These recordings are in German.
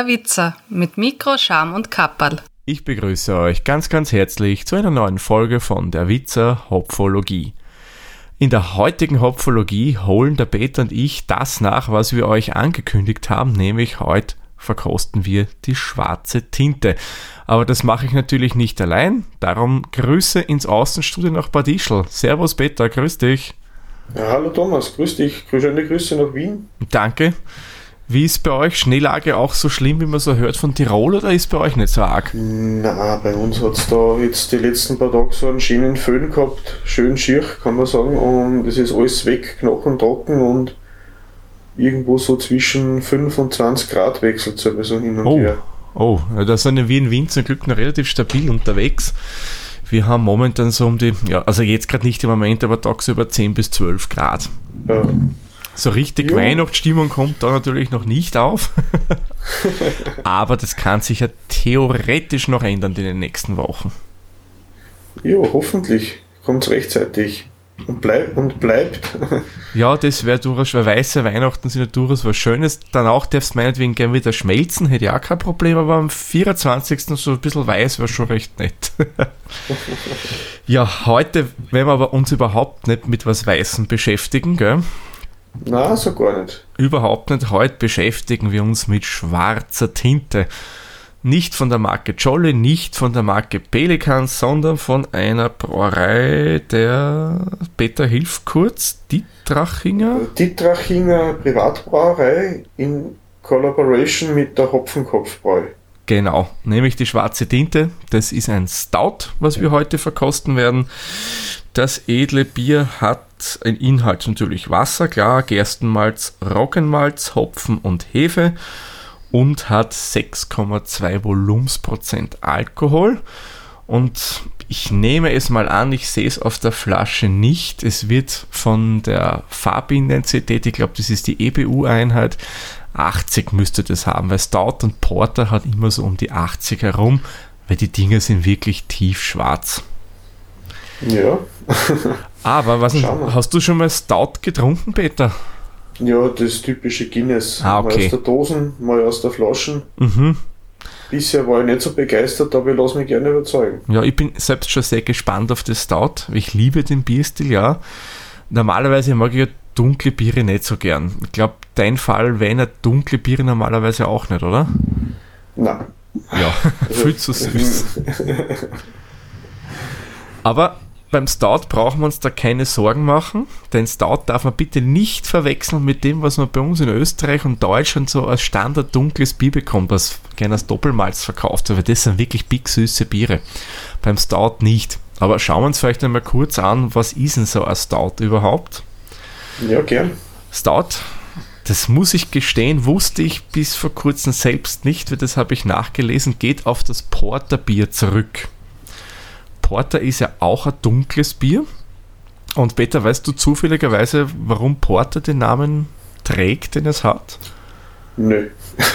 Der Witzer mit Mikro, Scham und Kapperl. Ich begrüße euch ganz, ganz herzlich zu einer neuen Folge von der Witzer Hopfologie. In der heutigen Hopfologie holen der Peter und ich das nach, was wir euch angekündigt haben, nämlich heute verkosten wir die schwarze Tinte. Aber das mache ich natürlich nicht allein, darum Grüße ins Außenstudio nach Bad Ischl. Servus Peter, grüß dich. Ja, hallo Thomas, grüß dich. Schöne Grüße nach Wien. Danke. Wie ist bei euch Schneelage auch so schlimm, wie man so hört von Tirol oder ist bei euch nicht so arg? Na, bei uns hat es da jetzt die letzten paar Tage so einen schönen Föhn gehabt, schön schier, kann man sagen, und es ist alles weg, knochentrocken und irgendwo so zwischen 5 und 20 Grad wechselt es aber so hin und oh. her. Oh, da sind wir in Wien zum Glück noch relativ stabil unterwegs. Wir haben momentan so um die, ja, also jetzt gerade nicht im Moment, aber tagsüber 10 bis 12 Grad. Ja. So richtig jo. Weihnachtsstimmung kommt da natürlich noch nicht auf. aber das kann sich ja theoretisch noch ändern in den nächsten Wochen. Ja, hoffentlich kommt es rechtzeitig. Und, bleib, und bleibt. ja, das wäre durchaus, weil weiße Weihnachten sind ja durchaus was Schönes. Danach darfst du meinetwegen gerne wieder schmelzen, hätte ich auch kein Problem, aber am 24. so ein bisschen weiß wäre schon recht nett. ja, heute werden wir aber uns überhaupt nicht mit was Weißem beschäftigen, gell? Na, so gar nicht. Überhaupt nicht. Heute beschäftigen wir uns mit schwarzer Tinte. Nicht von der Marke Jolly, nicht von der Marke Pelikan, sondern von einer Brauerei der Peter Hilf kurz, Dietrachinger. Dietrachinger Privatbrauerei in Collaboration mit der Hopfenkopfbräu. Genau, nämlich die schwarze Tinte. Das ist ein Stout, was wir heute verkosten werden. Das edle Bier hat ein Inhalt natürlich Wasser, klar, Gerstenmalz, Roggenmalz, Hopfen und Hefe und hat 6,2 Volumensprozent Alkohol. Und ich nehme es mal an, ich sehe es auf der Flasche nicht. Es wird von der Farbintensität, ich glaube, das ist die EBU-Einheit, 80 müsste das haben, weil Stout und Porter hat immer so um die 80 herum, weil die Dinger sind wirklich tiefschwarz. Ja. Aber was hast du schon mal Stout getrunken, Peter? Ja, das typische Guinness. Ah, okay. Mal aus der Dosen, mal aus der Flaschen. Mhm. Bisher war ich nicht so begeistert, aber ich lasse mich gerne überzeugen. Ja, ich bin selbst schon sehr gespannt auf das Stout. Ich liebe den Bierstil, ja. Normalerweise mag ich ja dunkle Biere nicht so gern. Ich glaube, dein Fall wäre dunkle Biere normalerweise auch nicht, oder? Nein. Ja, also, viel zu süß. aber beim Stout brauchen wir uns da keine Sorgen machen, denn Stout darf man bitte nicht verwechseln mit dem, was man bei uns in Österreich und Deutschland so als Standard dunkles Bier bekommt, was gerne als Doppelmalz verkauft wird, weil das sind wirklich big süße Biere. Beim Stout nicht. Aber schauen wir uns vielleicht einmal kurz an, was ist denn so ein Stout überhaupt? Ja, gern. Stout, das muss ich gestehen, wusste ich bis vor kurzem selbst nicht, weil das habe ich nachgelesen, geht auf das Porterbier zurück. Porter ist ja auch ein dunkles Bier. Und Peter, weißt du zufälligerweise, warum Porter den Namen trägt, den es hat? Nö.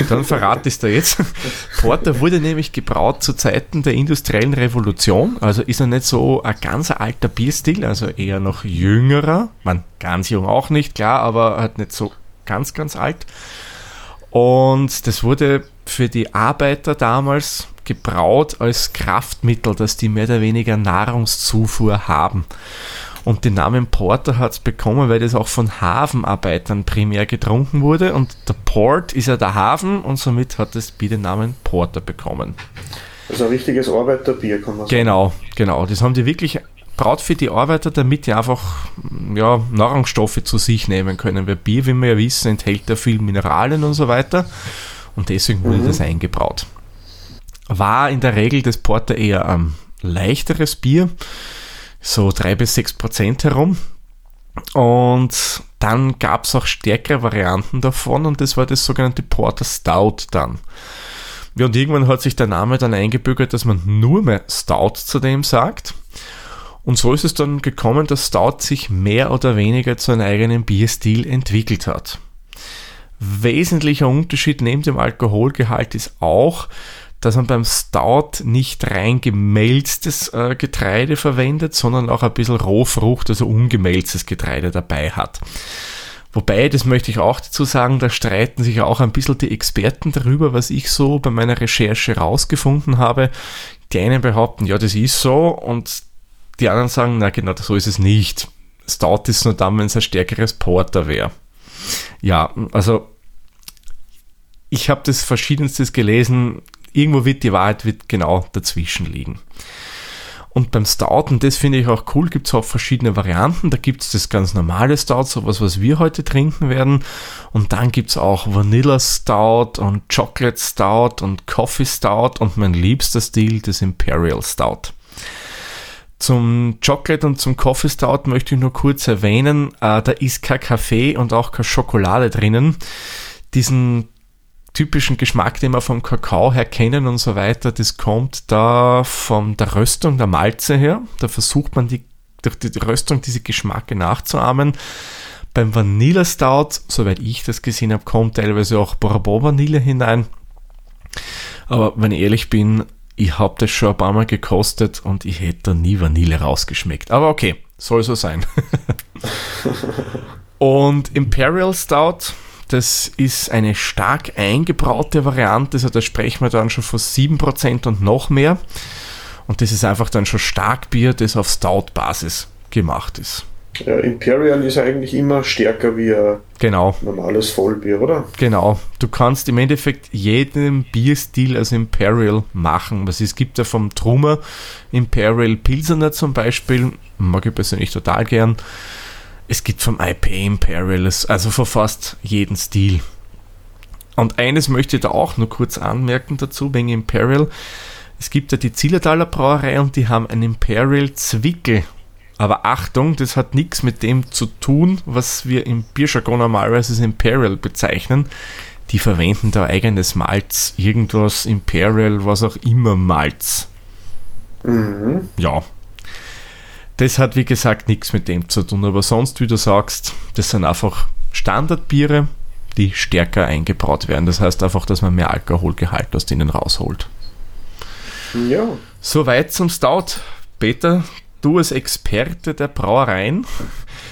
Dann verrate ich es dir jetzt. Porter wurde nämlich gebraut zu Zeiten der industriellen Revolution. Also ist er nicht so ein ganz alter Bierstil, also eher noch jüngerer. Man, ganz jung auch nicht, klar, aber halt nicht so ganz, ganz alt. Und das wurde für die Arbeiter damals gebraut als Kraftmittel, dass die mehr oder weniger Nahrungszufuhr haben. Und den Namen Porter hat es bekommen, weil das auch von Hafenarbeitern primär getrunken wurde. Und der Port ist ja der Hafen und somit hat das Bier den Namen Porter bekommen. Also ein richtiges Arbeiterbier, kann man sagen. Genau, genau. Das haben die wirklich braut für die Arbeiter, damit die einfach ja, Nahrungsstoffe zu sich nehmen können. Weil Bier, wie wir ja wissen, enthält ja viel Mineralien und so weiter. Und deswegen wurde mhm. das eingebraut war in der Regel das Porter eher ein leichteres Bier, so drei bis sechs Prozent herum. Und dann gab es auch stärkere Varianten davon und das war das sogenannte Porter Stout dann. Ja, und irgendwann hat sich der Name dann eingebürgert, dass man nur mehr Stout zu dem sagt. Und so ist es dann gekommen, dass Stout sich mehr oder weniger zu einem eigenen Bierstil entwickelt hat. Wesentlicher Unterschied neben dem Alkoholgehalt ist auch, dass man beim Stout nicht rein gemälztes äh, Getreide verwendet, sondern auch ein bisschen Rohfrucht, also ungemälztes Getreide dabei hat. Wobei, das möchte ich auch dazu sagen, da streiten sich auch ein bisschen die Experten darüber, was ich so bei meiner Recherche rausgefunden habe. Die einen behaupten, ja, das ist so und die anderen sagen, na genau, so ist es nicht. Stout ist nur dann, wenn es ein stärkeres Porter wäre. Ja, also ich habe das verschiedenstes gelesen. Irgendwo wird die Wahrheit wird genau dazwischen liegen. Und beim Stout, und das finde ich auch cool, gibt es auch verschiedene Varianten. Da gibt es das ganz normale Stout, sowas, was wir heute trinken werden. Und dann gibt es auch Vanilla Stout und Chocolate Stout und Coffee Stout und mein liebster Stil, das Imperial Stout. Zum Chocolate und zum Coffee Stout möchte ich nur kurz erwähnen, äh, da ist kein Kaffee und auch keine Schokolade drinnen. Diesen typischen Geschmack, den wir vom Kakao her kennen und so weiter, das kommt da von der Röstung der Malze her. Da versucht man die, durch die Röstung diese Geschmacke nachzuahmen. Beim Vanilla Stout, soweit ich das gesehen habe, kommt teilweise auch Bourbon Vanille hinein. Aber wenn ich ehrlich bin, ich habe das schon ein paar Mal gekostet und ich hätte da nie Vanille rausgeschmeckt. Aber okay, soll so sein. und Imperial Stout, das ist eine stark eingebraute Variante, also da sprechen wir dann schon von 7% und noch mehr. Und das ist einfach dann schon Starkbier, das auf Stout-Basis gemacht ist. Ja, Imperial ist eigentlich immer stärker wie ein genau. normales Vollbier, oder? Genau. Du kannst im Endeffekt jeden Bierstil als Imperial machen. Was es gibt ja vom Trummer Imperial Pilsener zum Beispiel, mag ich persönlich total gern. Es gibt vom IP Imperial, also von fast jeden Stil. Und eines möchte ich da auch nur kurz anmerken dazu, wegen Imperial. Es gibt ja die Zillertaler Brauerei und die haben ein Imperial Zwickel. Aber Achtung, das hat nichts mit dem zu tun, was wir im Bierjargon normalerweise als Imperial bezeichnen. Die verwenden da eigenes Malz, irgendwas Imperial, was auch immer Malz. Mhm. Ja, das hat, wie gesagt, nichts mit dem zu tun. Aber sonst, wie du sagst, das sind einfach Standardbiere, die stärker eingebraut werden. Das heißt einfach, dass man mehr Alkoholgehalt aus denen rausholt. Ja. Soweit zum Stout. Peter, du als Experte der Brauereien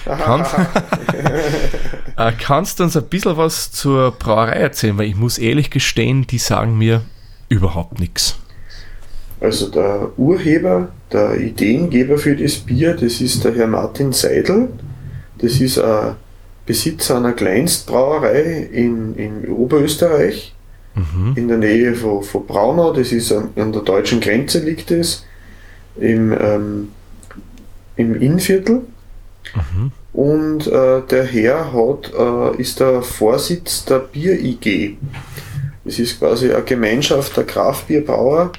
kannst, äh, kannst du uns ein bisschen was zur Brauerei erzählen, weil ich muss ehrlich gestehen, die sagen mir überhaupt nichts. Also der Urheber, der Ideengeber für das Bier, das ist der Herr Martin Seidel. Das ist ein Besitzer einer Kleinstbrauerei in, in Oberösterreich, mhm. in der Nähe von, von Braunau. Das ist an, an der deutschen Grenze liegt es, im, ähm, im Innviertel. Mhm. Und äh, der Herr hat, äh, ist der Vorsitz der Bier-IG. Das ist quasi eine Gemeinschaft der Kraftbierbauer,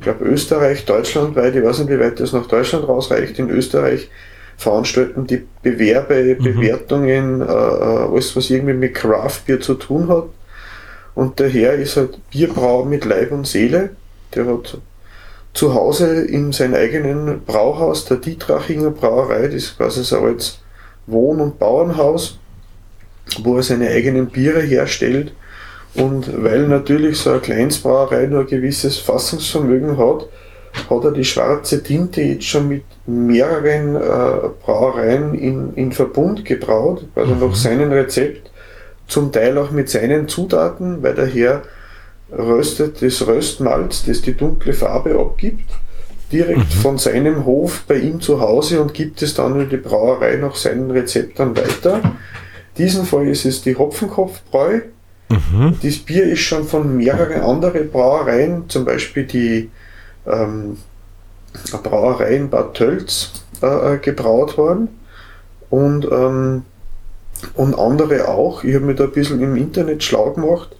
ich glaube Österreich, Deutschland weit, ich weiß nicht, wie weit das nach Deutschland rausreicht, in Österreich veranstalten die Bewerbe, mhm. Bewertungen, äh, äh, alles was irgendwie mit Craft Beer zu tun hat. Und der Herr ist halt Bierbrauer mit Leib und Seele. Der hat zu Hause in seinem eigenen Brauhaus, der Dietrachinger Brauerei, das ist quasi so als Wohn- und Bauernhaus, wo er seine eigenen Biere herstellt und weil natürlich so eine Kleinstbrauerei nur ein gewisses Fassungsvermögen hat, hat er die schwarze Tinte jetzt schon mit mehreren äh, Brauereien in, in Verbund gebraut, also mhm. nach seinem Rezept, zum Teil auch mit seinen Zutaten, weil der Herr röstet das Röstmalz, das die dunkle Farbe abgibt, direkt mhm. von seinem Hof bei ihm zu Hause und gibt es dann in die Brauerei nach seinen Rezepten weiter. In diesem Fall ist es die Hopfenkopfbräu, Mhm. Das Bier ist schon von mehreren anderen Brauereien, zum Beispiel die ähm, Brauerei in Bad Tölz, äh, äh, gebraut worden. Und, ähm, und andere auch. Ich habe mich da ein bisschen im Internet schlau gemacht.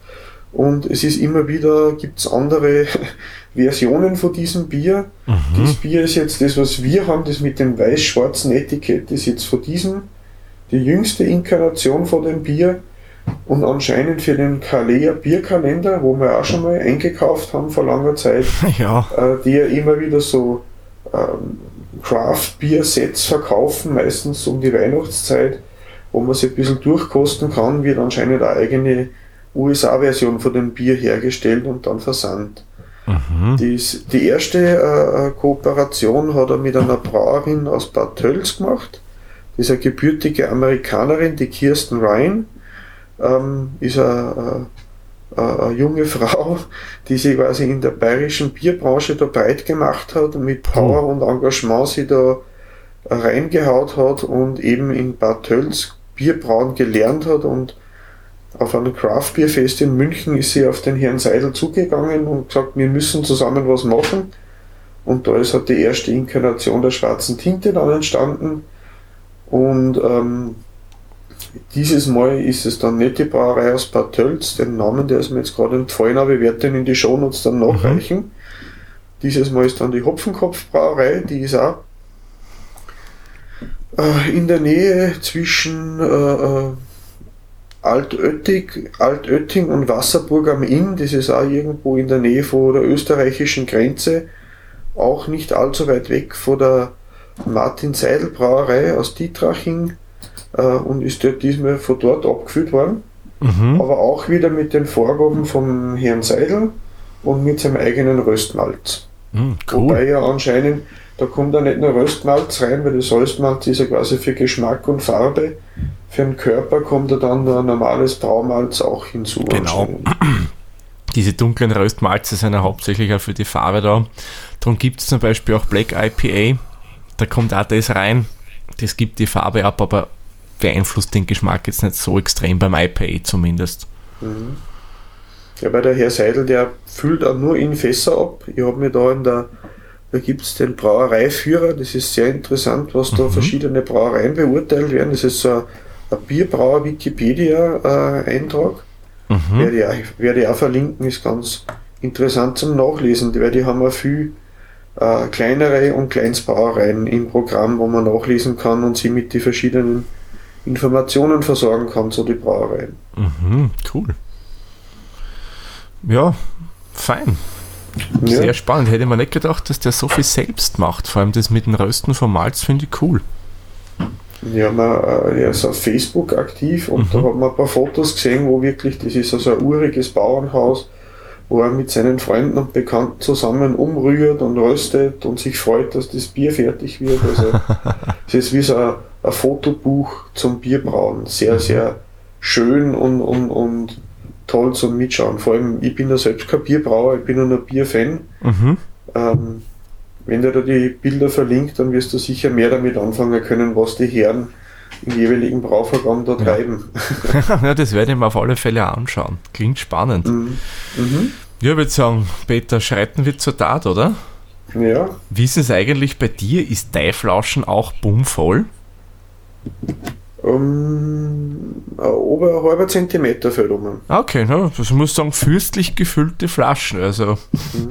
Und es ist immer wieder, gibt es andere Versionen von diesem Bier. Mhm. Das Bier ist jetzt das, was wir haben, das mit dem weiß-schwarzen Etikett, ist jetzt von diesem die jüngste Inkarnation von dem Bier. Und anscheinend für den Kalea Bierkalender, wo wir auch schon mal eingekauft haben vor langer Zeit, ja. äh, die ja immer wieder so ähm, Craft Beer Sets verkaufen, meistens um die Weihnachtszeit, wo man sich ein bisschen durchkosten kann, wird anscheinend eine eigene USA-Version von dem Bier hergestellt und dann versandt. Mhm. Dies, die erste äh, Kooperation hat er mit einer Brauerin aus Bad Tölz gemacht. ist eine gebürtige Amerikanerin, die Kirsten Ryan, ähm, ist eine, eine, eine, junge Frau, die sich quasi in der bayerischen Bierbranche da breit gemacht hat und mit Power und Engagement sie da reingehaut hat und eben in Bad Tölz Bierbrauen gelernt hat und auf einem Craft Beer Fest in München ist sie auf den Herrn Seidel zugegangen und gesagt, wir müssen zusammen was machen. Und da ist halt die erste Inkarnation der schwarzen Tinte dann entstanden. Und ähm, dieses Mal ist es dann nicht die Brauerei aus Bad Tölz, den Namen, der ist mir jetzt gerade entfallen, aber ich werde den in die Shownotes dann nachreichen. Mhm. Dieses Mal ist dann die Hopfenkopf-Brauerei, die ist auch äh, in der Nähe zwischen äh, äh Altötting, Altötting und Wasserburg am Inn, das ist auch irgendwo in der Nähe von der österreichischen Grenze, auch nicht allzu weit weg von der Martin Seidel Brauerei aus Dietraching äh, und ist dort diesmal von dort abgefüllt worden. Mhm. Aber auch wieder mit den Vorgaben vom Herrn Seidel und mit seinem eigenen Röstmalz. Mhm, cool. Wobei ja anscheinend, da kommt ja nicht nur Röstmalz rein, weil das Röstmalz ist ja quasi für Geschmack und Farbe. Für den Körper kommt ja dann ein normales Braumalz auch hinzu. Genau. Diese dunklen Röstmalze sind ja hauptsächlich auch für die Farbe da. Darum gibt es zum Beispiel auch Black IPA. Da kommt auch das rein. Das gibt die Farbe ab, aber beeinflusst den Geschmack jetzt nicht so extrem beim IPA zumindest. Mhm. Ja, bei der Herr Seidel, der füllt auch nur in Fässer ab. Ich habe mir da in der, da gibt es den Brauereiführer, das ist sehr interessant, was da mhm. verschiedene Brauereien beurteilt werden. Das ist so ein, ein Bierbrauer-Wikipedia-Eintrag. Mhm. Werde, ich, werde ich auch verlinken, ist ganz interessant zum Nachlesen, weil die haben auch viel äh, kleinere und Kleinstbrauereien im Programm, wo man nachlesen kann und sie mit den verschiedenen Informationen versorgen kann zu den Brauereien. Mhm, cool. Ja, fein. Ja. Sehr spannend. Hätte man nicht gedacht, dass der so viel selbst macht. Vor allem das mit dem Rösten vom Malz finde ich cool. Ja, man, äh, er ist auf Facebook aktiv und mhm. da hat man ein paar Fotos gesehen, wo wirklich, das ist also ein uriges Bauernhaus, wo er mit seinen Freunden und Bekannten zusammen umrührt und röstet und sich freut, dass das Bier fertig wird. Also es ist wie so ein, ein, Fotobuch zum Bierbrauen. Sehr, mhm. sehr schön und, und, und toll zum Mitschauen. Vor allem, ich bin ja selbst kein Bierbrauer, ich bin nur ein Bierfan. Mhm. Ähm, wenn der da die Bilder verlinkt, dann wirst du sicher mehr damit anfangen können, was die Herren im jeweiligen Brauvergang da treiben. ja, das werde ich mir auf alle Fälle anschauen. Klingt spannend. Mhm. Mhm. Ja, ich würde sagen, Peter, schreiten wir zur Tat, oder? Ja. Wie ist es eigentlich bei dir? Ist dein Flauschen auch bummvoll? Um, über ein halber Zentimeter fällt um. Okay, ne? also muss sagen, fürstlich gefüllte Flaschen. Also. Mhm.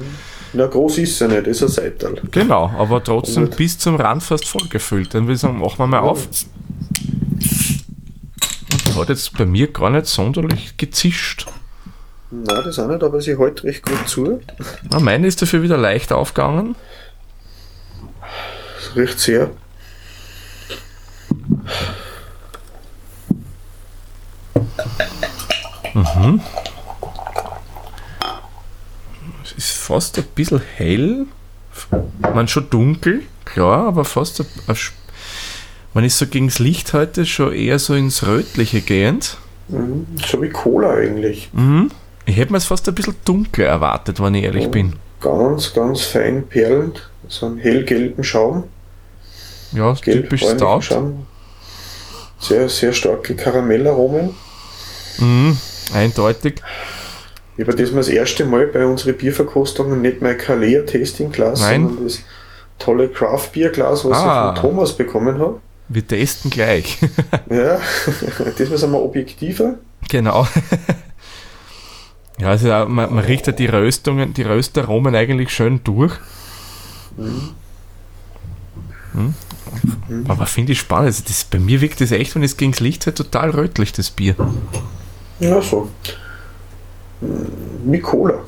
Na, groß ist sie nicht, ist ein Seital. Genau, aber trotzdem bis zum Rand fast voll gefüllt. Dann würde ich sagen, machen wir mal auf. Und hat jetzt bei mir gar nicht sonderlich gezischt. Nein, das auch nicht, aber sie hält recht gut zu. Na, meine ist dafür wieder leicht aufgegangen. Das riecht sehr. Mhm. Es ist fast ein bisschen hell. Man schon dunkel, klar, aber fast ein, ein man ist so gegen das Licht heute schon eher so ins Rötliche gehend. Mhm, so wie Cola eigentlich. Mhm. Ich hätte mir es fast ein bisschen dunkler erwartet, wenn ich ehrlich ja, bin. Ganz, ganz fein perlend, so einen hellgelben Schaum. Ja, Gelb, typisch Stout. Schaum. Sehr, sehr starke Karamellaromen. Mhm, eindeutig. Ich habe das das erste Mal bei unseren Bierverkostungen nicht mein Kalea Tasting Glas, sondern das tolle Craft Beer Glas, was ah. ich von Thomas bekommen habe. Wir testen gleich. ja, diesmal sind wir objektiver. Genau. Ja, also man, man riecht ja die Röstungen, die Röstaromen eigentlich schön durch. Mhm. Hm? Aber finde ich spannend. Also das, bei mir wirkt das echt, wenn es gegen das Licht halt total rötlich, das Bier. Ja, so. Wie Cola.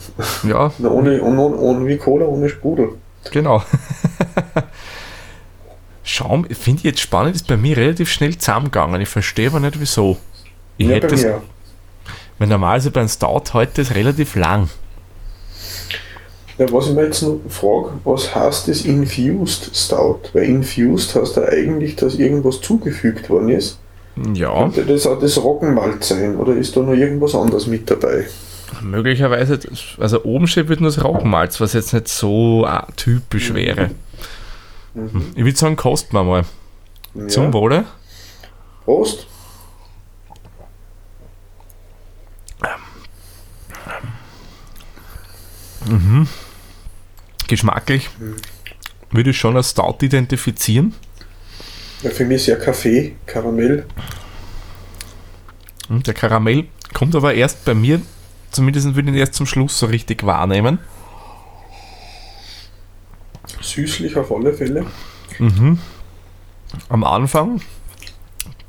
Ja. ohne, ohne, ohne, wie Cola ohne Sprudel. Genau. Schaum, finde ich jetzt spannend, ist bei mir relativ schnell zusammengegangen. Ich verstehe aber nicht wieso. Ich ja, hätte es, weil normalerweise beim Stout heute ist relativ lang. Ja, was ich mir jetzt noch frage, was heißt das Infused Stout? Weil Infused heißt ja eigentlich, dass irgendwas zugefügt worden ist. Ja, Könnte das auch das Roggenmalz sein oder ist da noch irgendwas anderes mit dabei? möglicherweise, also oben steht wird nur das Roggenmalz, was jetzt nicht so ah, typisch wäre. Mhm. Ich würde sagen, kosten wir mal. Ja. Zum Wohle. Prost! Geschmacklich würde ich schon als Stout identifizieren. Ja, für mich ist ja Kaffee, Karamell. Und der Karamell kommt aber erst bei mir, zumindest würde ich ihn erst zum Schluss so richtig wahrnehmen. Süßlich auf alle Fälle. Am Anfang,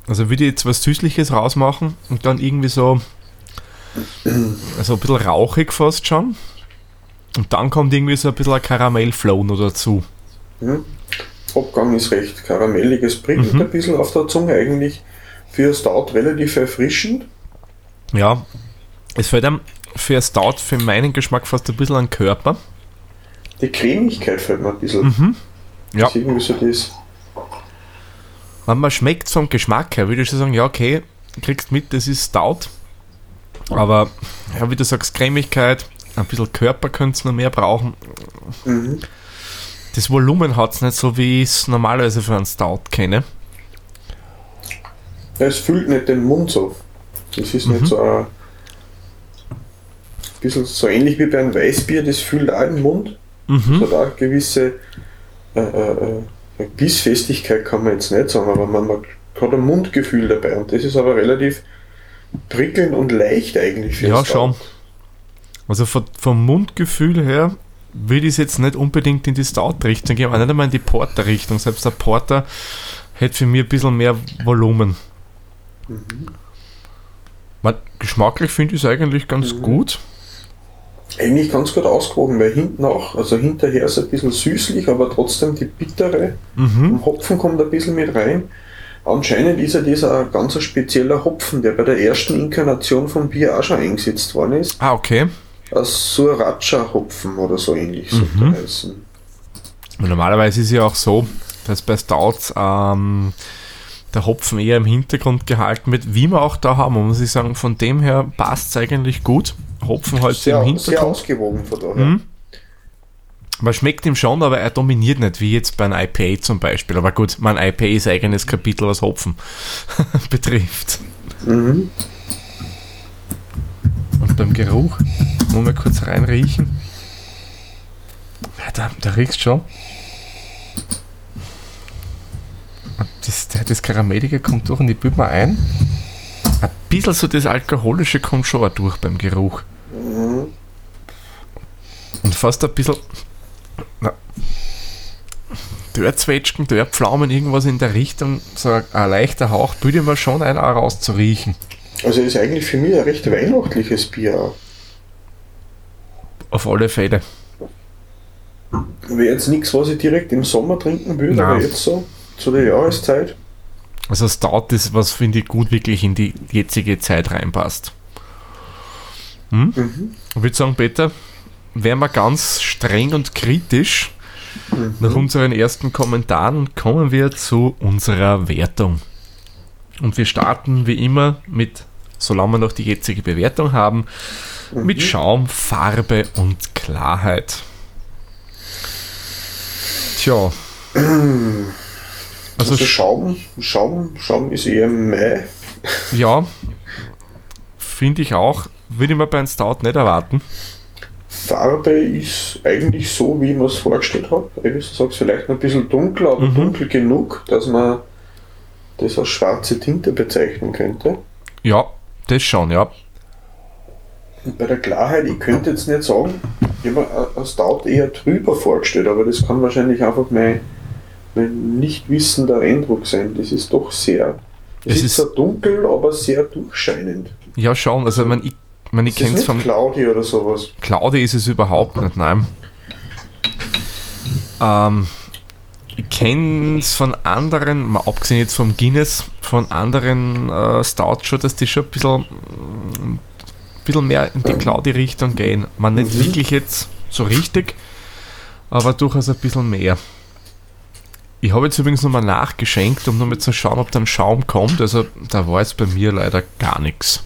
also würde ich jetzt was Süßliches rausmachen und dann irgendwie so, also ein bisschen rauchig fast schon. Und dann kommt irgendwie so ein bisschen ein Karamellflow noch dazu. Mhm. Abgang ist recht karamellig, es prickelt Mhm. ein bisschen auf der Zunge eigentlich. Für Stout relativ erfrischend. Ja, es fällt einem für Stout für meinen Geschmack fast ein bisschen an Körper. Die Cremigkeit fällt mir ein bisschen. Mhm. Ja. Das irgendwie so das. Wenn man schmeckt vom Geschmack her, würde ich schon sagen, ja, okay, kriegst mit, das ist Stout. Aber, ja, wie du sagst, Cremigkeit, ein bisschen Körper könnte es noch mehr brauchen. Mhm. Das Volumen hat es nicht so, wie ich es normalerweise für einen Stout kenne. Es füllt nicht den Mund so. Das ist Mhm. nicht so ein bisschen so ähnlich wie bei einem Weißbier, das füllt auch den Mund. Mhm. Das hat auch eine gewisse äh, äh, äh, Bissfestigkeit, kann man jetzt nicht sagen, aber man, man hat ein Mundgefühl dabei und das ist aber relativ prickelnd und leicht eigentlich für Ja, Stout. Also von, vom Mundgefühl her will ich es jetzt nicht unbedingt in die Stout-Richtung gehen, aber nicht einmal in die Porter-Richtung. Selbst der Porter hätte für mich ein bisschen mehr Volumen. Man, geschmacklich finde ich es eigentlich ganz gut. Eigentlich ganz gut ausgewogen, weil hinten auch, also hinterher ist es ein bisschen süßlich, aber trotzdem die bittere. Mhm. Und Hopfen kommt ein bisschen mit rein. Anscheinend ist ja dieser ganz spezieller Hopfen, der bei der ersten Inkarnation vom Bier auch schon eingesetzt worden ist. Ah, okay. Ein Sriracha-Hopfen oder so ähnlich Mhm. heißen. Normalerweise ist es ja auch so, dass bei Stouts ähm, der Hopfen eher im Hintergrund gehalten wird, wie wir auch da haben. Und muss ich sagen, von dem her passt es eigentlich gut. Hopfen halt Sehr, im sehr Hintergrund. ausgewogen von daher. Mhm. Man schmeckt ihm schon, aber er dominiert nicht, wie jetzt bei einem IPA zum Beispiel. Aber gut, mein IPA ist eigenes Kapitel, was Hopfen betrifft. Mhm. Und beim Geruch, muss man kurz reinriechen. Ja, da, da riechst schon. Das, das Karamellige kommt durch und ich büte mal ein. Ein bisschen so das Alkoholische kommt schon auch durch beim Geruch. Und fast ein bisschen. Dörrzwetschgen, Dörrpflaumen, irgendwas in der Richtung, so ein, leichter Hauch, ich mir schon ein, auch rauszuriechen. Also ist eigentlich für mich ein recht weihnachtliches Bier. Auf alle Fälle. Wäre jetzt nichts, was ich direkt im Sommer trinken würde, Nein. aber jetzt so zu der Jahreszeit. Also Stout ist, was finde ich gut wirklich in die jetzige Zeit reinpasst. Hm? Mhm. Ich würde sagen, Peter, wären wir ganz streng und kritisch nach unseren ersten Kommentaren kommen wir zu unserer Wertung. Und wir starten wie immer mit, solange wir noch die jetzige Bewertung haben, mit Schaum, Farbe und Klarheit. Tja. Also, Also Schaum, Schaum, Schaum ist eher Mai. ja, finde ich auch. Würde ich mir bei einem Stout nicht erwarten. Farbe ist eigentlich so, wie man es vorgestellt hat. Wie du sagst, vielleicht noch ein bisschen dunkler, aber Mhm. dunkel genug, dass man das als schwarze Tinte bezeichnen könnte. Ja, das schon, ja. Bei der Klarheit, ich könnte jetzt nicht sagen, ich habe mir ein Stout eher drüber vorgestellt, aber das kann wahrscheinlich einfach mein, mein nicht wissender Eindruck sein. Das ist doch sehr, es ist, zwar dunkel, aber sehr durchscheinend. Ja, schon. Also, man, ich, man, ich kenne es vom Cloudy oder sowas. Claudia ist es überhaupt nicht, nein. Ähm, ich kenne es von anderen, mal abgesehen jetzt vom Guinness, von anderen äh, Stouts schon, dass die schon ein bisschen, bisschen mehr in die Claudi-Richtung gehen. Man nicht Mhm. wirklich jetzt so richtig, aber durchaus ein bisschen mehr. Ich habe jetzt übrigens nochmal nachgeschenkt, um nochmal zu schauen, ob dann Schaum kommt. Also da war jetzt bei mir leider gar nichts.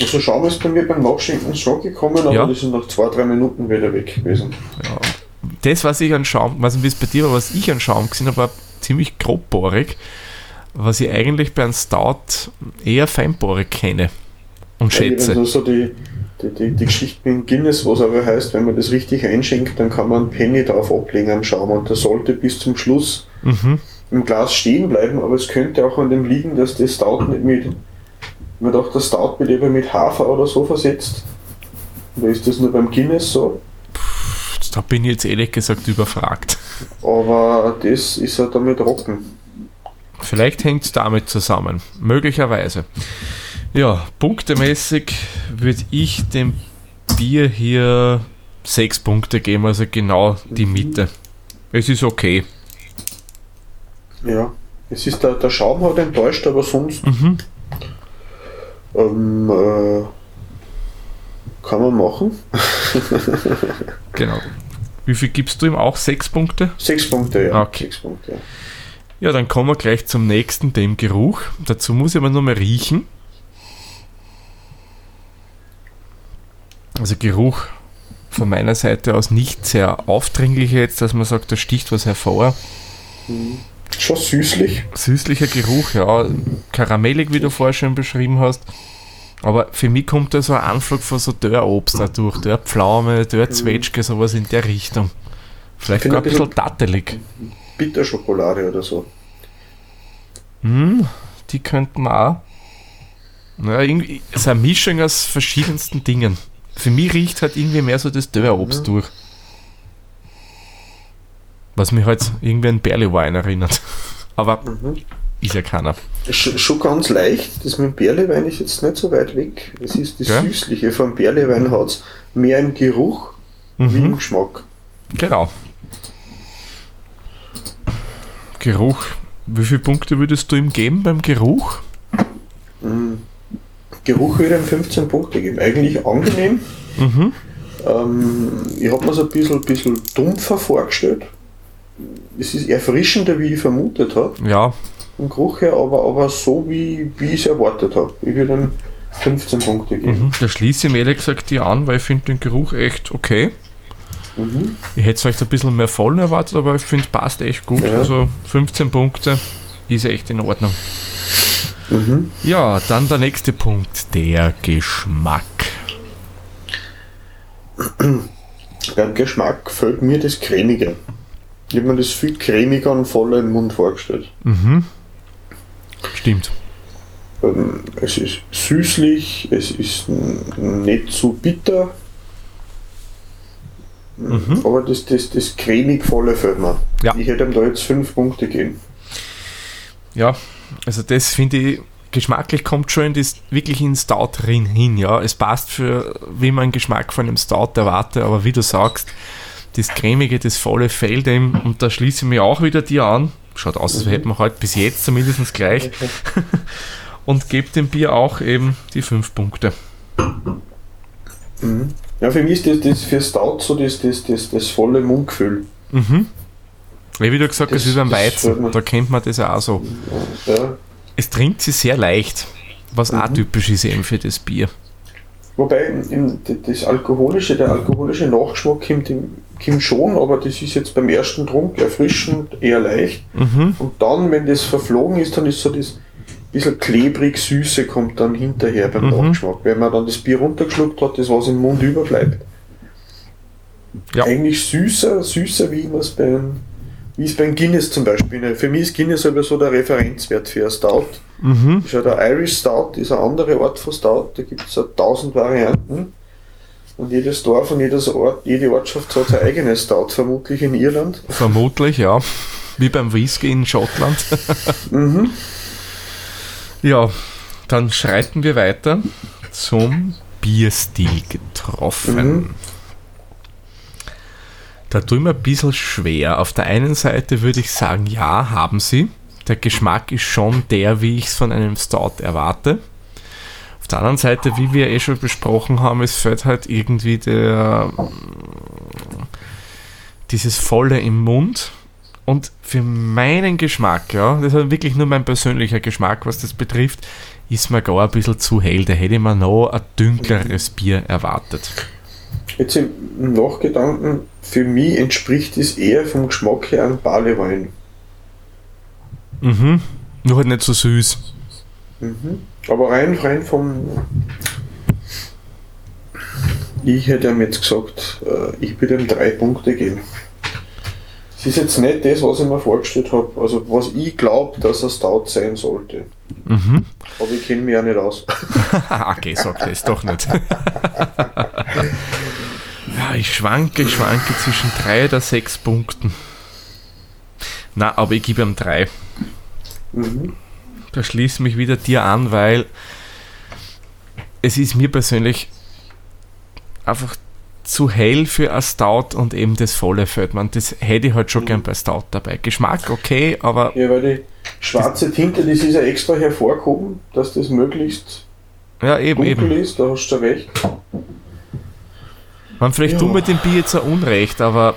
Also Schaum ist bei mir beim Nachschenken schon gekommen, aber Ja. die sind nach zwei, drei Minuten wieder weg gewesen. Ja. Das, was ich an Schaum, weiß nicht, wie es bei dir war, was ich an Schaum gesehen habe, war ziemlich grobbohrig, was ich eigentlich bei einem Stout eher feinbohrig kenne und schätze. so, so die, die, die, die Geschichte mit Guinness, was aber heißt, wenn man das richtig einschenkt, dann kann man einen Penny drauf ablegen am Schaum und der sollte bis zum Schluss Mhm. im Glas stehen bleiben, aber es könnte auch an dem liegen, dass das Stout nicht mit, man dachte, das Stout wird eben mit Hafer oder so versetzt. Oder ist das nur beim Guinness so? Da bin ich jetzt ehrlich gesagt überfragt. Aber das ist ja damit trocken. Vielleicht hängt es damit zusammen. Möglicherweise. Ja, punktemäßig würde ich dem Bier hier sechs Punkte geben, also genau die Mitte. Es ist okay. Ja. Es ist der, der Schaum hat enttäuscht, aber sonst Mhm. ähm, äh, kann man machen. Genau. Wie viel gibst du ihm auch? Sechs Punkte? Sechs Punkte, ja. Okay. Sechs Punkte, ja. Ja, dann kommen wir gleich zum nächsten, dem Geruch. Dazu muss ich aber nur mal riechen. Also Geruch von meiner Seite aus nicht sehr aufdringlich jetzt, dass man sagt, da sticht was hervor. Schon süßlich. Süßlicher Geruch, ja, karamellig, wie du vorher schon beschrieben hast. Aber für mich kommt da so ein Anflug von so Dörrobst da durch, Dörrpflaume, Dörrzwetschge, sowas in der Richtung. Vielleicht gar ein bisschen bisschen- dattelig. Bitterschokolade oder so. Hm, die könnten wir auch. Naja, irgendwie es ist eine Mischung aus verschiedensten Dingen. Für mich riecht halt irgendwie mehr so das Dörrobst durch. Was mich halt irgendwie an Barley Wine erinnert. Aber Mhm. ist ja keiner. Sch schon ganz leicht. Das mit dem Bärlewein ist jetzt nicht so weit weg. Es ist das Gell? Süßliche vom Bärlewein hat mehr im Geruch wie im Mhm, Geschmack. genau. Geruch. Wie viele Punkte würdest du ihm geben beim Geruch? Geruch würde ihm 15 Punkte geben. Eigentlich angenehm. Mhm. Ähm, ich habe mir so ein bisschen, bisschen dumpfer vorgestellt. Es ist erfrischender, wie ich vermutet habe, Ja, vom Geruch her, aber, aber so, wie, wie ich es erwartet habe. Ich würde ihm 15 Punkte geben. mhm. da schließe ich mir ehrlich gesagt die an, weil ich finde den Geruch echt okay. Mhm. Ich hätte vielleicht ein bisschen mehr vollen erwartet, aber ich finde, passt echt gut. Ja. Also 15 Punkte ist echt in Ordnung. Mhm. Ja, dann der nächste Punkt, der Geschmack. Beim Geschmack fällt mir das Cremige. Ich habe mir das viel cremiger und voller im Mund vorgestellt. Mhm. Stimmt. Ähm, es ist süßlich, es ist nicht zu bitter, Mhm. aber das, das, das cremig volle fällt mir. Ja. Ich hätte ihm da jetzt fünf Punkte gegeben. Ja, also das finde ich, geschmacklich kommt schon in das, wirklich in Stout drin hin, ja. Es passt für, wie man Geschmack von einem Stout erwartet, aber wie du sagst, das cremige, das volle fällt ihm und da schließe ich mich auch wieder dir an. Schaut aus, als hätten wir halt bis jetzt zumindest gleich und gebe dem Bier auch eben die fünf Punkte. Mhm. Ja, für mich ist das, das für Stout so das, das, das, das volle Mundgefühl. Mhm. Wie du gesagt hast, ist beim Weizen, da kennt man das auch so. Ja. Es trinkt sich sehr leicht, was auch Mhm. typisch ist eben für das Bier. Wobei im- das alkoholische, der alkoholische Nachgeschmack kommt, im- kommt schon, aber das ist jetzt beim ersten Trunk erfrischend, eher leicht. Mhm. Und dann, wenn das verflogen ist, dann ist so das bisschen klebrig Süße kommt dann hinterher beim Mhm. Nachgeschmack. Wenn man dann das Bier runtergeschluckt hat, das was im Mund überbleibt. Ja. Eigentlich süßer, süßer wie man es beim wie es beim Guinness zum Beispiel. Für mich ist Guinness aber so der Referenzwert für ein Stout. Mhm. Ist ja der Irish Stout, ist eine andere Art von Stout, da gibt es ja tausend Varianten. Und jedes Dorf und jedes Ort, jede Ortschaft hat sein eigenes Stout, vermutlich in Irland. Vermutlich, ja. Wie beim Whisky in Schottland. Mhm. Ja, dann schreiten wir weiter zum Bierstil getroffen. Mhm. Da tue ich mir ein bisschen schwer. Auf der einen Seite würde ich sagen, ja, haben sie. Der Geschmack ist schon der, wie ich es von einem Stout erwarte. Auf der anderen Seite, wie wir eh schon besprochen haben, es fällt halt irgendwie der dieses Volle im Mund. Und für meinen Geschmack, ja, das ist wirklich nur mein persönlicher Geschmack, was das betrifft, ist mir gar ein bisschen zu hell. Da hätte ich mir noch ein dünkleres Bier erwartet. Jetzt im Nachgedanken, für mich entspricht es eher vom Geschmack her an Barleywein. Mhm. Nur halt nicht so süß. Mhm. Aber rein, rein vom. Ich hätte ihm jetzt gesagt, äh, ich würde ihm drei Punkte geben. Es ist jetzt nicht das, was ich mir vorgestellt habe, also was ich glaube, dass er Stout sein sollte. Mhm. Aber ich kenne mich ja nicht aus. okay, sag das doch nicht. ja, ich schwanke, ich schwanke zwischen drei oder sechs Punkten. Na, aber ich gebe ihm drei. Mhm. Da schließe mich wieder dir an, weil es ist mir persönlich einfach zu hell für ein Stout und eben das volle Feld. Man, das hätte ich halt schon gern bei Stout dabei. Geschmack okay, aber Ja, weil die schwarze Tinte, das ist ja extra hervorgehoben, dass das möglichst ja, eben, dunkel eben. ist, da hast du recht. Man, vielleicht Ja. tun wir dem Bier jetzt auch Unrecht, aber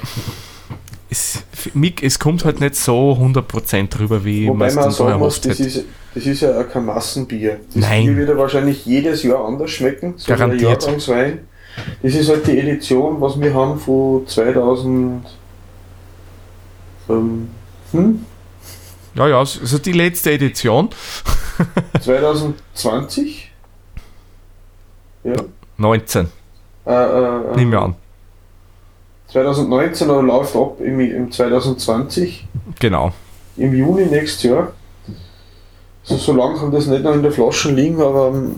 es, mich, es kommt halt nicht so 100% drüber, wie man Wobei es man dann so sagen muss, das ist, das ist ja kein Massenbier. Das Nein. Bier wird ja wahrscheinlich jedes Jahr anders schmecken, so ein Garantiert. Jahrgangswein. Das ist halt die Edition, was wir haben von 2000. Ähm, hm? Ja, ja, also die letzte Edition, 2020? Ja. 19, Äh, äh, nimm mir an. 2019 aber läuft ab im, im 2020, Genau. im Juni nächstes Jahr. Also so lange kann das nicht noch in der Flasche liegen, aber ähm,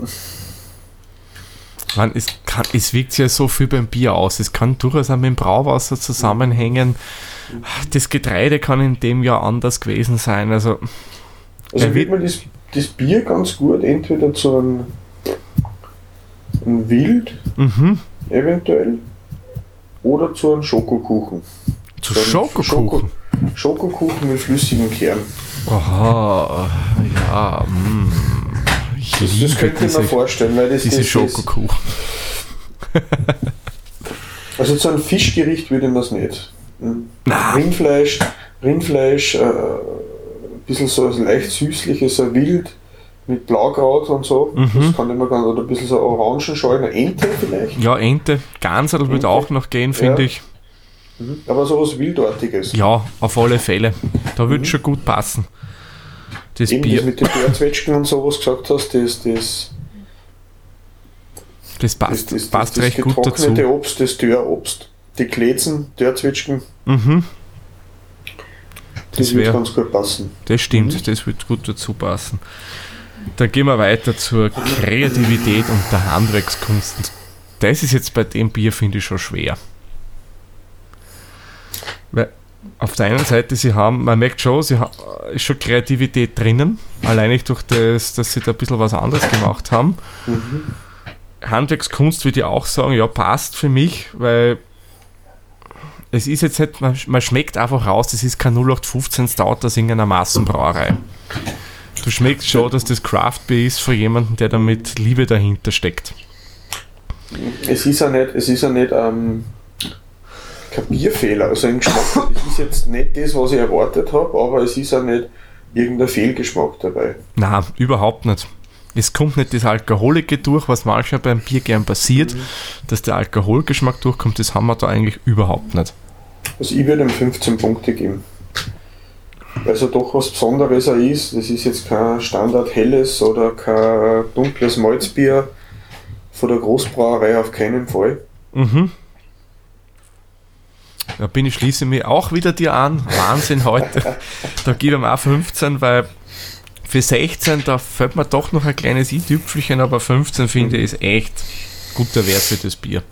Man, es, kann, es wirkt sich ja so viel beim Bier aus. Es kann durchaus auch mit dem Brauwasser zusammenhängen. Das Getreide kann in dem Jahr anders gewesen sein. Also, Also wird wird- man das, das Bier ganz gut entweder zu einem, einem Wild mhm. Eventuell oder zu einem Schokokuchen. zu ein Schokokuchen. Schoko- Schokokuchen mit flüssigem Kern. Aha, ja, mm. Ich Das, das könnte ich mir diese, vorstellen, weil das, diese Schokokuchen. Also zu einem Fischgericht würde man es nicht. Hm. Rindfleisch, Rindfleisch, äh, ein bisschen so ein leicht süßliches, so wild mit Blaukraut und so. Mhm. Das kann ich mir ganz, oder ein bisschen so Orangenschalen, Ente vielleicht. Ja, Ente. Gansel wird Ente. auch noch gehen, finde Ja. ich. Aber sowas Wildartiges. Ja, auf alle Fälle. Da würde schon gut passen. Das Mhm. Eben das Bier, mit den Dörrzwetschgen und so, was du gesagt hast, das, das, das das, passt, das, passt das, recht das gut getrocknete dazu. Obst, das Dörrobst. Die Klezen, Dörrzwetschgen, Mhm, das, Das wird ganz gut passen. das stimmt, Mhm. das wird gut dazu passen. Dann gehen wir weiter zur Kreativität und der Handwerkskunst. Das ist jetzt bei dem Bier, finde ich, schon schwer. Weil auf der einen Seite, sie haben, man merkt schon, sie haben ist schon Kreativität drinnen, allein durch das, dass sie da ein bisschen was anderes gemacht haben. Mhm. Handwerkskunst würde ich auch sagen, ja, passt für mich, weil es ist jetzt nicht, man, man schmeckt einfach raus, das ist kein 0815 Stout aus irgendeiner Massenbrauerei. Du schmeckst schon, dass das Craft Beer ist für jemanden, der da mit Liebe dahinter steckt. Es ist ja nicht, es ist ja nicht ähm, kein Bierfehler, also im Geschmack. Es ist jetzt nicht das, was ich erwartet habe, aber es ist ja nicht irgendein Fehlgeschmack dabei. Na, überhaupt nicht. Es kommt nicht das Alkoholige durch, was manchmal beim Bier gern passiert, dass der Alkoholgeschmack durchkommt, das haben wir da eigentlich überhaupt nicht. Also ich würde ihm 15 Punkte geben. Ja doch was Besonderes auch ist. Das ist jetzt kein Standard helles oder kein dunkles Malzbier von der Großbrauerei auf keinen Fall. Mhm. Da bin ich schließe mich auch wieder dir an. Wahnsinn heute. Da gebe ich ihm auch 15, weil für 16, da fällt mir doch noch ein kleines i-Tüpfelchen, aber 15 finde ich ist echt guter Wert für das Bier.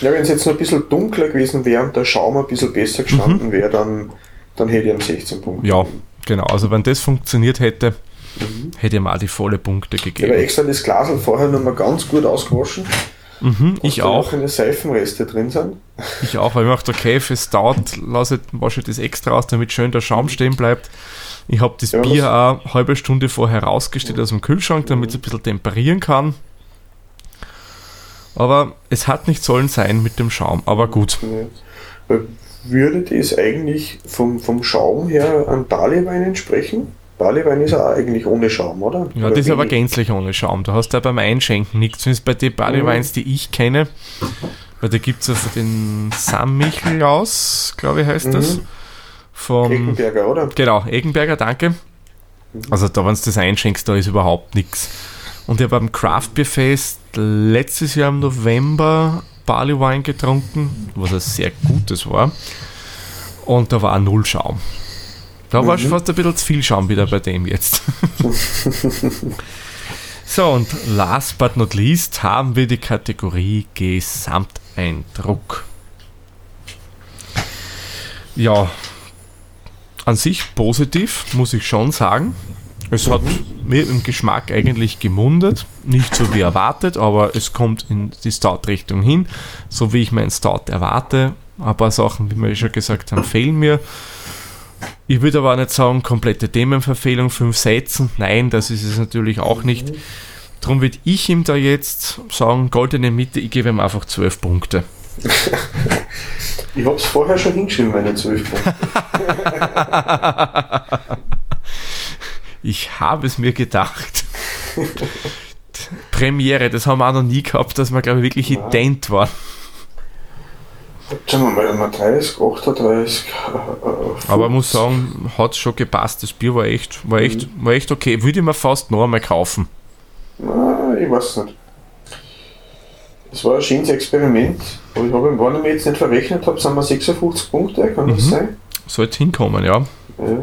Ja, wenn es jetzt noch ein bisschen dunkler gewesen wäre und der Schaum ein bisschen besser gestanden wäre, dann, dann hätte ich ihm 16 Punkte. Ja, genau. Also wenn das funktioniert hätte, hätte ich ihm auch die volle Punkte Ich habe gegeben. extra das Glas vorher noch mal ganz gut ausgewaschen. Mhm, ich auch. keine Seifenreste drin sind. Ich auch, weil ich mir dachte, okay, für Stout lasse ich, wasche ich das extra aus, damit schön der Schaum stehen bleibt. Ich habe das Ja, Bier das- auch eine halbe Stunde vorher rausgestellt aus dem Kühlschrank, damit es ein bisschen temperieren kann. Aber es hat nicht sollen sein mit dem Schaum, aber gut. Weil Würde das eigentlich vom, vom Schaum her an Barleywein entsprechen? Barleywein ist auch eigentlich ohne Schaum, oder? Ja, Oder das ist aber gänzlich ohne Schaum. Da hast du ja beim Einschenken nichts. Zumindest bei den Barleyweins, die ich kenne. Weil da gibt es ja den Sam Michelaus, glaube ich, heißt das. Mhm. Vom, Eckenberger, oder? Genau, Eggenberger, danke. Also da, wenn du das einschenkst, da ist überhaupt nichts. Und ich habe beim Craft Beer Fest letztes Jahr im November Barley Wine getrunken, was ein sehr gutes war. Und da war auch null Schaum. Da war schon fast ein bisschen zu viel Schaum wieder bei dem jetzt. so, und last but not least haben wir die Kategorie Gesamteindruck. Ja, an sich positiv, muss ich schon sagen. Es hat mir im Geschmack eigentlich gemundet. Nicht so wie erwartet, aber es kommt in die Stout-Richtung hin, so wie ich meinen Stout erwarte. Ein paar Sachen, wie wir schon gesagt haben, fehlen mir. Ich würde aber auch nicht sagen, komplette Themenverfehlung, fünf Sätzen. Nein, das ist es natürlich auch nicht. Darum würde ich ihm da jetzt sagen, goldene Mitte, ich gebe ihm einfach zwölf Punkte. Ich habe es vorher schon hingeschrieben, meine 12 Punkte. Ich habe es mir gedacht. Premiere, das haben wir auch noch nie gehabt, dass wir, glaube ich, wirklich Ja. ident waren. Sagen wir mal, mal 30, 38. Äh, Aber ich muss sagen, hat es schon gepasst. Das Bier war echt, war echt, war echt okay. Würde ich mir fast noch einmal kaufen. Na, ich weiß nicht. Es war ein schönes Experiment, aber ich habe, wenn ich mir jetzt nicht verrechnet habe, sind wir 56 Punkte, kann das Mhm. sein? Sollte hinkommen, ja. Ja.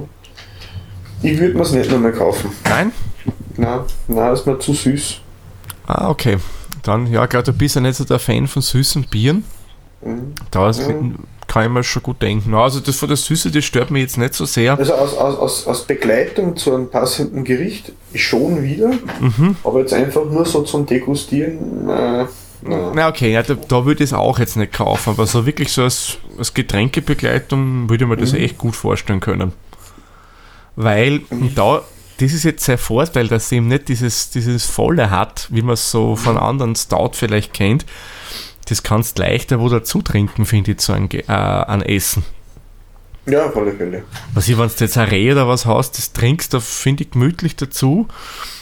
Ich würde mir es nicht nochmal kaufen. Nein? Nein, nein, ist mir zu süß. Ah, okay. Dann, ja, glaube du bist ja nicht so der Fan von süßen Bieren. Mhm. Da ist, Mhm. kann ich mir schon gut denken. Also das von der Süße, das stört mich jetzt nicht so sehr. Also aus, aus, aus, Begleitung zu einem passenden Gericht schon wieder, Mhm. aber jetzt einfach nur so zum Degustieren. Äh, nein. Na okay, ja, da, da würde ich es auch jetzt nicht kaufen, aber so wirklich so als, als Getränkebegleitung würde ich mir das echt gut vorstellen können. Weil da, das ist jetzt sein Vorteil, dass sie eben nicht dieses, dieses Volle hat, wie man es so von anderen Stout vielleicht kennt. Das kannst leichter wo dazu trinken, finde ich, zu Ge- äh, an Essen. Ja, auf alle Fälle. Was ich, wenn du jetzt ein Reh oder was hast, das trinkst, da finde ich gemütlich dazu.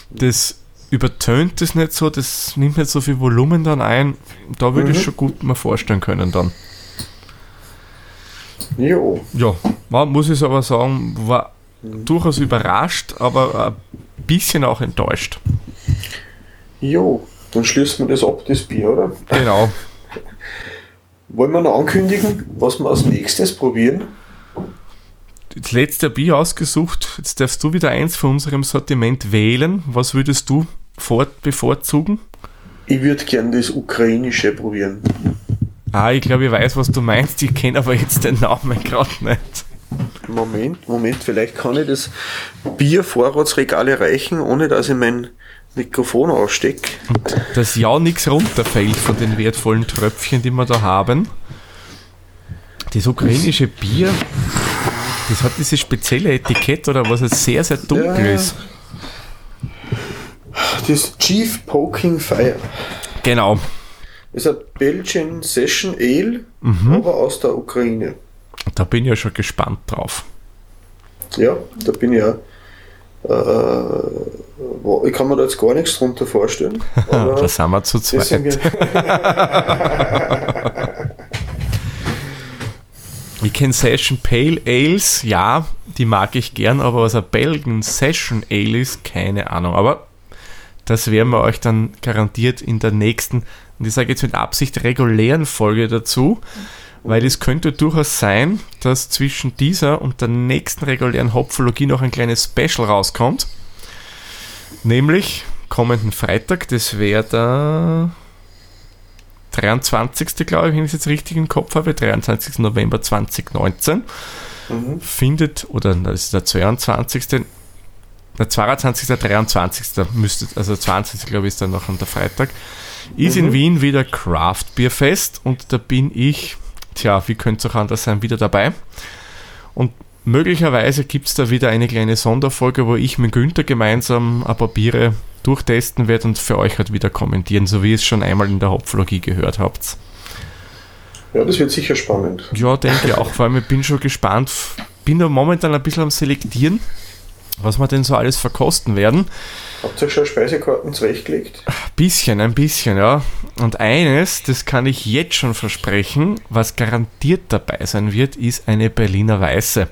Das übertönt das nicht so, das nimmt nicht so viel Volumen dann ein. Da würde ich Mhm. schon gut mir vorstellen können dann. Jo. Ja, man muss ich aber sagen, war durchaus überrascht, aber ein bisschen auch enttäuscht. Jo. Dann schließen wir das ab, das Bier, oder? Genau. Wollen wir noch ankündigen, was wir als nächstes probieren? Das letzte Bier ausgesucht. Jetzt darfst du wieder eins von unserem Sortiment wählen. Was würdest du bevorzugen? Ich würde gern das ukrainische probieren. Ah, ich glaube, ich weiß, was du meinst. Ich kenne aber jetzt den Namen gerade nicht. Moment, Moment, vielleicht kann ich das Biervorratsregal erreichen, ohne dass ich mein Mikrofon ausstecke. Dass ja nichts runterfällt von den wertvollen Tröpfchen, die wir da haben. Das ukrainische Bier, das hat dieses spezielle Etikett oder was es sehr, sehr dunkel Ja. ist. Das Chief Poking Fire. Genau. Das ist ein Belgian Session Ale, Mhm. aber aus der Ukraine. Da bin ich ja schon gespannt drauf. Ja, da bin ich ja. Äh, ich kann mir da jetzt gar nichts drunter vorstellen. Da sind wir zu zweit. Ich kenne Session Pale Ales, ja, die mag ich gern, aber was ein Belgian Session Ale ist, keine Ahnung. Aber das werden wir euch dann garantiert in der nächsten, und ich sage jetzt mit Absicht regulären Folge dazu, weil es könnte durchaus sein, dass zwischen dieser und der nächsten regulären Hopfologie noch ein kleines Special rauskommt. Nämlich kommenden Freitag, das wäre der 23. glaube ich, wenn ich es jetzt richtig im Kopf habe, 23. November 2019, Mhm. findet, oder das ist der 22. Der 22. Der 23. müsste, also der 20. glaube ich ist dann noch an der Freitag, ist in Mhm. Wien wieder Craft Beer Fest und da bin ich, tja, wie könnte es auch anders sein, wieder dabei. Und möglicherweise gibt es da wieder eine kleine Sonderfolge, wo ich mit Günther gemeinsam ein paar Biere durchtesten werde und für euch halt wieder kommentieren, so wie ihr es schon einmal in der Hopflogie gehört habt. Ja, das wird sicher spannend. Ja, denke ich auch. Vor allem, ich bin schon gespannt. Bin da momentan ein bisschen am Selektieren, was wir denn so alles verkosten werden. Habt ihr schon Speisekarten zurechtgelegt? Ein bisschen, ein bisschen, ja. Und eines, das kann ich jetzt schon versprechen, was garantiert dabei sein wird, ist eine Berliner Weiße.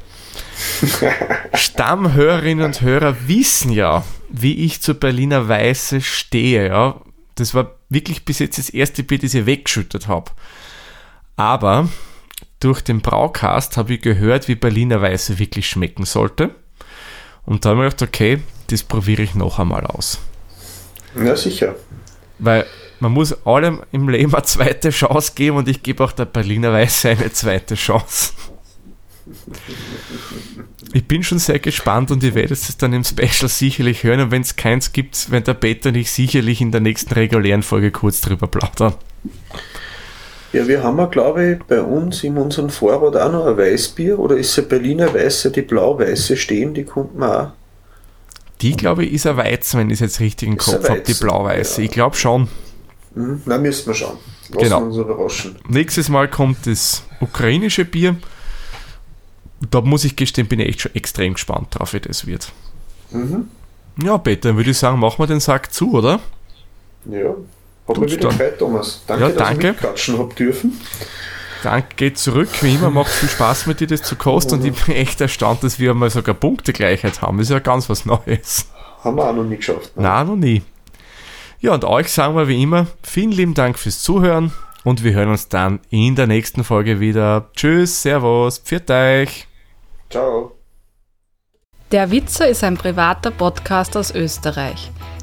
Stammhörerinnen und Hörer wissen ja, wie ich zur Berliner Weiße stehe, ja. Das war wirklich bis jetzt das erste Bier, das ich weggeschüttet habe. Aber durch den Braucast habe ich gehört, wie Berliner Weiße wirklich schmecken sollte. Und da habe ich gedacht, okay, das probiere ich noch einmal aus. Ja, sicher. Weil man muss allem im Leben eine zweite Chance geben und ich gebe auch der Berliner Weiße eine zweite Chance. Ich bin schon sehr gespannt und ihr werdet es dann im Special sicherlich hören und wenn es keins gibt, wenn der Peter nicht sicherlich in der nächsten regulären Folge kurz drüber plaudern. Ja, wir haben ja, glaube ich, bei uns in unserem Vorrat auch noch ein Weißbier oder ist es Berliner Weiße, die blau-weiße stehen, die kommt man auch. Die, glaube ich, ist ein Weizen, wenn ich es jetzt richtig im Kopf habe, die blau-weiße. Ja. Ich glaube schon. Hm, na, müssen wir schauen. Lassen genau. uns überraschen. Nächstes Mal kommt das ukrainische Bier. Da muss ich gestehen, bin ich echt schon extrem gespannt drauf, wie das wird. Mhm. Ja, Peter, dann würde ich sagen, machen wir den Sack zu, oder? Ja, hat mir wieder gefreut, Thomas. Danke, ja, dass danke. ich mitquatschen habe dürfen. Danke, geht zurück. Wie immer, macht viel Spaß mit dir, das zu kosten. Und ich bin echt erstaunt, dass wir mal sogar Punktegleichheit haben. Das ist ja ganz was Neues. Haben wir auch noch nie geschafft. Ne? Nein, noch nie. Ja, und euch sagen wir wie immer, vielen lieben Dank fürs Zuhören und wir hören uns dann in der nächsten Folge wieder. Tschüss, Servus, pfiat euch. Ciao. Der Witzer ist ein privater Podcast aus Österreich.